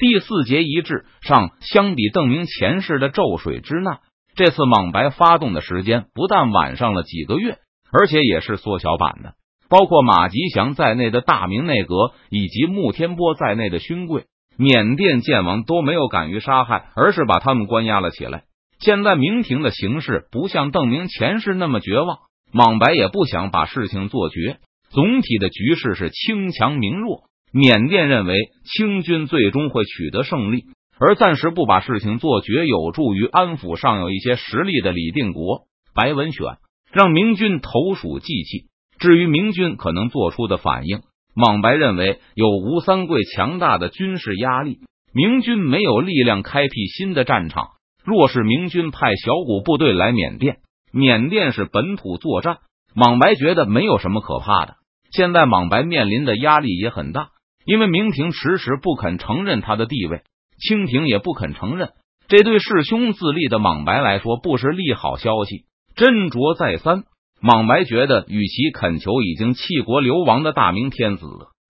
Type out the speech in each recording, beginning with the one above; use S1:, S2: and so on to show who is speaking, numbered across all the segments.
S1: 第四节一致上，相比邓明前世的咒水之难，这次莽白发动的时间不但晚上了几个月，而且也是缩小版的。包括马吉祥在内的大明内阁，以及穆天波在内的勋贵、缅甸剑王都没有敢于杀害，而是把他们关押了起来。现在明廷的形势不像邓明前世那么绝望，莽白也不想把事情做绝。总体的局势是清强明弱。缅甸认为清军最终会取得胜利，而暂时不把事情做绝，有助于安抚尚有一些实力的李定国、白文选，让明军投鼠忌器。至于明军可能做出的反应，莽白认为有吴三桂强大的军事压力，明军没有力量开辟新的战场。若是明军派小股部队来缅甸，缅甸是本土作战，莽白觉得没有什么可怕的。现在莽白面临的压力也很大。因为明廷迟迟不肯承认他的地位，清廷也不肯承认，这对弑兄自立的莽白来说不是利好消息。斟酌再三，莽白觉得，与其恳求已经弃国流亡的大明天子，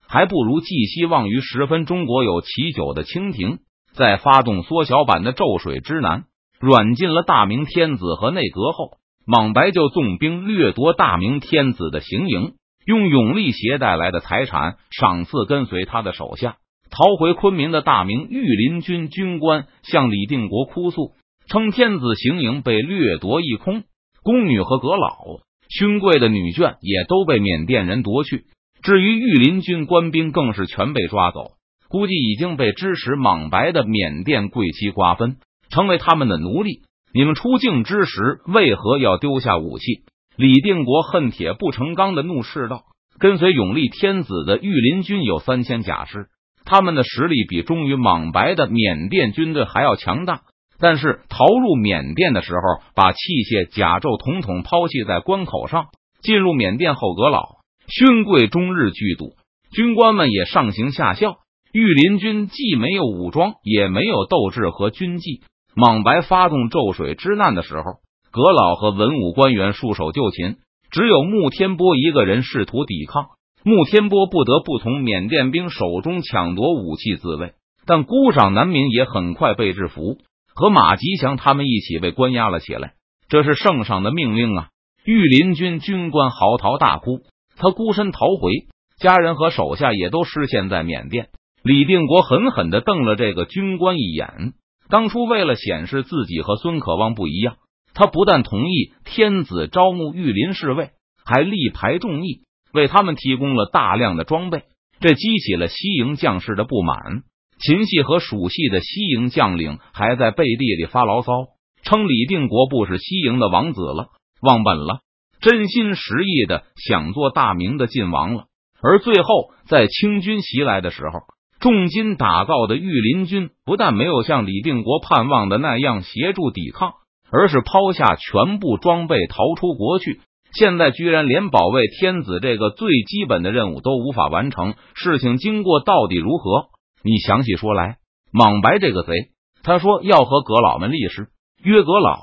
S1: 还不如寄希望于十分中国有其久的清廷，在发动缩小版的咒水之难，软禁了大明天子和内阁后，莽白就纵兵掠夺大明天子的行营。用永历携带来的财产赏赐跟随他的手下逃回昆明的大明御林军军官向李定国哭诉，称天子行营被掠夺一空，宫女和阁老、勋贵的女眷也都被缅甸人夺去。至于御林军官兵，更是全被抓走，估计已经被支持莽白的缅甸贵戚瓜分，成为他们的奴隶。你们出境之时，为何要丢下武器？李定国恨铁不成钢的怒斥道：“跟随永历天子的御林军有三千甲师，他们的实力比忠于莽白的缅甸军队还要强大。但是逃入缅甸的时候，把器械甲胄统统抛弃在关口上。进入缅甸后，阁老勋贵终日聚赌，军官们也上行下效。御林军既没有武装，也没有斗志和军纪。莽白发动咒水之难的时候。”阁老和文武官员束手就擒，只有穆天波一个人试图抵抗。穆天波不得不从缅甸兵手中抢夺武器自卫，但孤掌难鸣，也很快被制服，和马吉祥他们一起被关押了起来。这是圣上的命令啊！御林军军官嚎啕大哭，他孤身逃回，家人和手下也都失陷在缅甸。李定国狠狠的瞪了这个军官一眼。当初为了显示自己和孙可望不一样。他不但同意天子招募御林侍卫，还力排众议，为他们提供了大量的装备，这激起了西营将士的不满。秦系和蜀系的西营将领还在背地里发牢骚，称李定国不是西营的王子了，忘本了，真心实意的想做大明的晋王了。而最后，在清军袭来的时候，重金打造的御林军不但没有像李定国盼望的那样协助抵抗。而是抛下全部装备逃出国去，现在居然连保卫天子这个最基本的任务都无法完成。事情经过到底如何？你详细说来。莽白这个贼，他说要和阁老们立誓，约阁老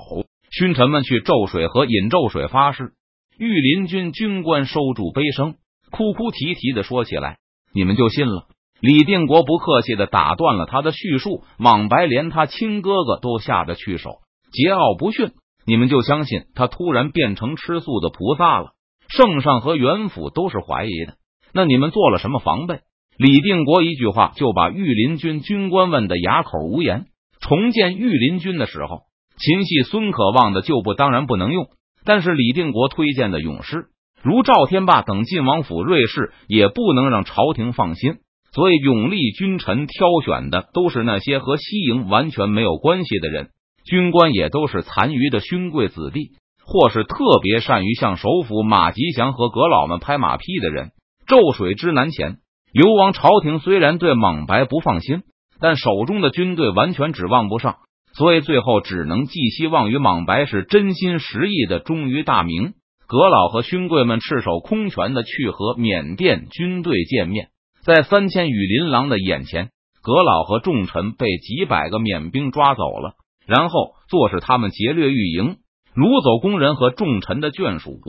S1: 勋臣们去咒水和引咒水发誓。御林军军官收住悲声，哭哭啼啼的说起来：“你们就信了？”李定国不客气的打断了他的叙述。莽白连他亲哥哥都下得去手。桀骜不驯，你们就相信他突然变成吃素的菩萨了？圣上和元府都是怀疑的。那你们做了什么防备？李定国一句话就把御林军军官问的哑口无言。重建御林军的时候，秦系孙可望的旧部当然不能用，但是李定国推荐的勇士如赵天霸等晋王府锐士也不能让朝廷放心。所以永历君臣挑选的都是那些和西营完全没有关系的人。军官也都是残余的勋贵子弟，或是特别善于向首府马吉祥和阁老们拍马屁的人。咒水之难前，流亡朝廷虽然对莽白不放心，但手中的军队完全指望不上，所以最后只能寄希望于莽白是真心实意的忠于大明。阁老和勋贵们赤手空拳的去和缅甸军队见面，在三千羽林狼的眼前，阁老和重臣被几百个缅兵抓走了。然后坐视他们劫掠御营，掳走工人和重臣的眷属。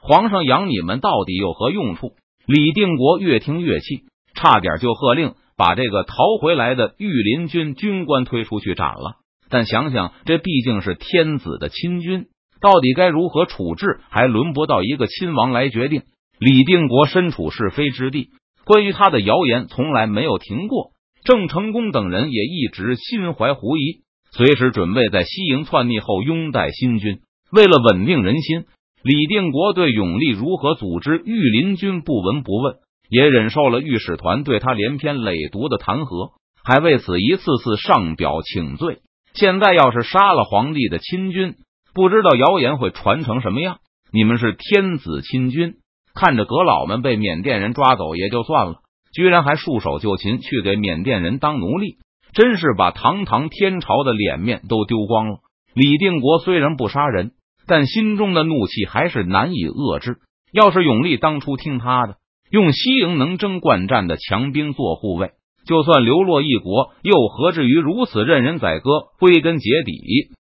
S1: 皇上养你们到底有何用处？李定国越听越气，差点就喝令把这个逃回来的御林军军官推出去斩了。但想想，这毕竟是天子的亲军，到底该如何处置，还轮不到一个亲王来决定。李定国身处是非之地，关于他的谣言从来没有停过。郑成功等人也一直心怀狐疑，随时准备在西营篡逆后拥戴新军。为了稳定人心，李定国对永历如何组织御林军不闻不问，也忍受了御史团对他连篇累牍的弹劾，还为此一次次上表请罪。现在要是杀了皇帝的亲军，不知道谣言会传成什么样。你们是天子亲军，看着阁老们被缅甸人抓走也就算了。居然还束手就擒，去给缅甸人当奴隶，真是把堂堂天朝的脸面都丢光了。李定国虽然不杀人，但心中的怒气还是难以遏制。要是永历当初听他的，用西营能征惯战的强兵做护卫，就算流落异国，又何至于如此任人宰割？归根结底，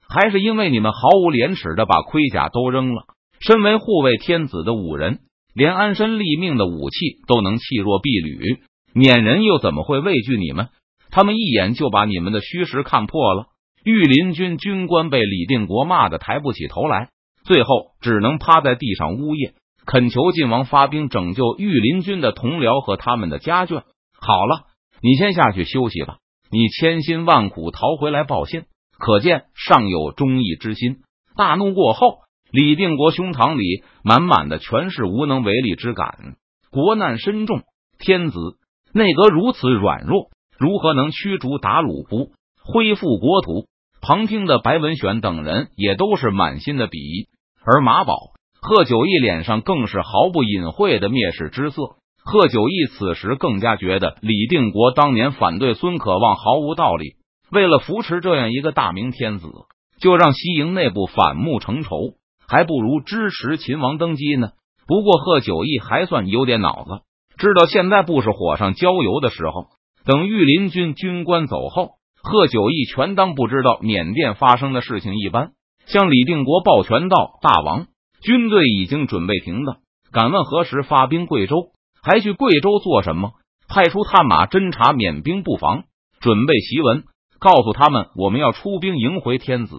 S1: 还是因为你们毫无廉耻的把盔甲都扔了。身为护卫天子的五人。连安身立命的武器都能弃若敝履，缅人又怎么会畏惧你们？他们一眼就把你们的虚实看破了。御林军军官被李定国骂得抬不起头来，最后只能趴在地上呜咽，恳求晋王发兵拯救御林军的同僚和他们的家眷。好了，你先下去休息吧。你千辛万苦逃回来报信，可见尚有忠义之心。大怒过后。李定国胸膛里满满的全是无能为力之感，国难深重，天子内阁如此软弱，如何能驱逐鞑虏不恢复国土？旁听的白文选等人也都是满心的鄙夷，而马宝、贺九义脸上更是毫不隐晦的蔑视之色。贺九义此时更加觉得李定国当年反对孙可望毫无道理，为了扶持这样一个大明天子，就让西营内部反目成仇。还不如支持秦王登基呢。不过贺九义还算有点脑子，知道现在不是火上浇油的时候。等御林军军官走后，贺九义全当不知道缅甸发生的事情一般，向李定国抱拳道：“大王，军队已经准备停当，敢问何时发兵贵州？还去贵州做什么？派出探马侦察缅兵布防，准备檄文，告诉他们我们要出兵迎回天子。”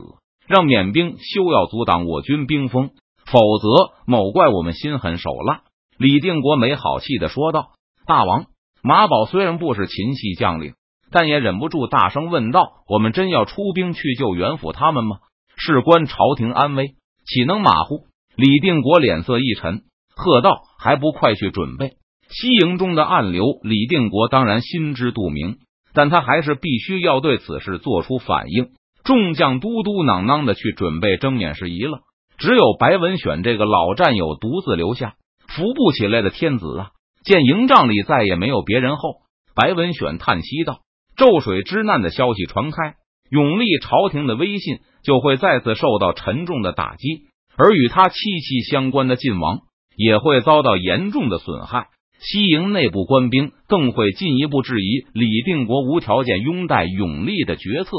S1: 让缅兵休要阻挡我军兵锋，否则某怪我们心狠手辣。李定国没好气的说道：“大王，马宝虽然不是秦系将领，但也忍不住大声问道：‘我们真要出兵去救袁府他们吗？事关朝廷安危，岂能马虎？’”李定国脸色一沉，喝道：“还不快去准备！”西营中的暗流，李定国当然心知肚明，但他还是必须要对此事做出反应。众将嘟嘟囔囔的去准备征缅事宜了，只有白文选这个老战友独自留下，扶不起来的天子啊！见营帐里再也没有别人后，白文选叹息道：“咒水之难的消息传开，永历朝廷的威信就会再次受到沉重的打击，而与他戚戚相关的晋王也会遭到严重的损害。西营内部官兵更会进一步质疑李定国无条件拥戴永历的决策。”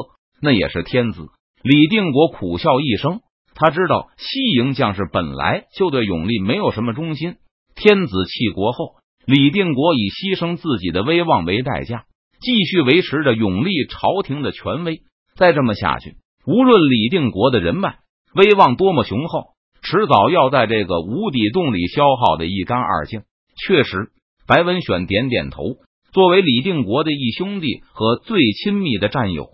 S1: 那也是天子李定国苦笑一声，他知道西营将士本来就对永历没有什么忠心。天子弃国后，李定国以牺牲自己的威望为代价，继续维持着永历朝廷的权威。再这么下去，无论李定国的人脉威望多么雄厚，迟早要在这个无底洞里消耗的一干二净。确实，白文选点点头。作为李定国的义兄弟和最亲密的战友。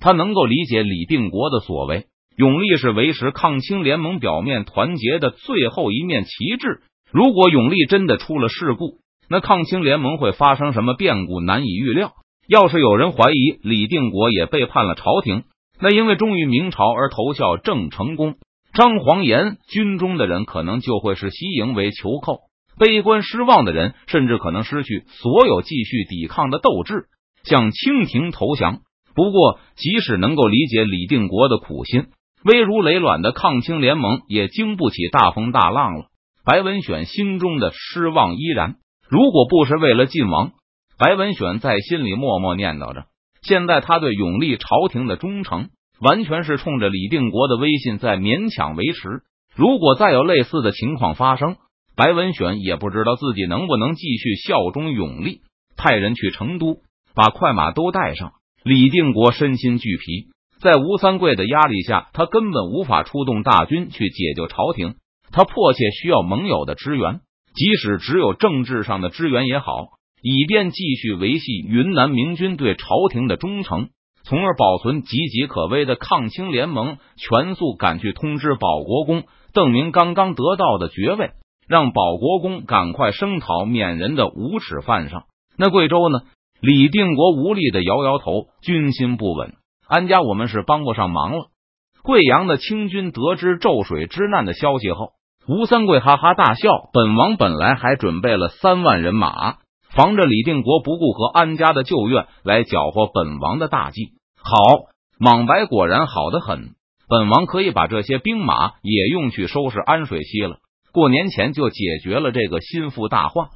S1: 他能够理解李定国的所为，永历是维持抗清联盟表面团结的最后一面旗帜。如果永历真的出了事故，那抗清联盟会发生什么变故难以预料。要是有人怀疑李定国也背叛了朝廷，那因为忠于明朝而投效郑成功、张煌言军中的人，可能就会视西营为囚寇。悲观失望的人，甚至可能失去所有继续抵抗的斗志，向清廷投降。不过，即使能够理解李定国的苦心，危如累卵的抗清联盟也经不起大风大浪了。白文选心中的失望依然。如果不是为了晋王，白文选在心里默默念叨着：现在他对永历朝廷的忠诚，完全是冲着李定国的威信在勉强维持。如果再有类似的情况发生，白文选也不知道自己能不能继续效忠永历。派人去成都。把快马都带上。李定国身心俱疲，在吴三桂的压力下，他根本无法出动大军去解救朝廷。他迫切需要盟友的支援，即使只有政治上的支援也好，以便继续维系云南明军对朝廷的忠诚，从而保存岌岌可危的抗清联盟。全速赶去通知保国公邓明刚刚得到的爵位，让保国公赶快声讨免人的无耻犯上。那贵州呢？李定国无力的摇摇头，军心不稳，安家我们是帮不上忙了。贵阳的清军得知咒水之难的消息后，吴三桂哈哈大笑。本王本来还准备了三万人马，防着李定国不顾和安家的旧怨来搅和本王的大计。好，莽白果然好得很，本王可以把这些兵马也用去收拾安水溪了。过年前就解决了这个心腹大患。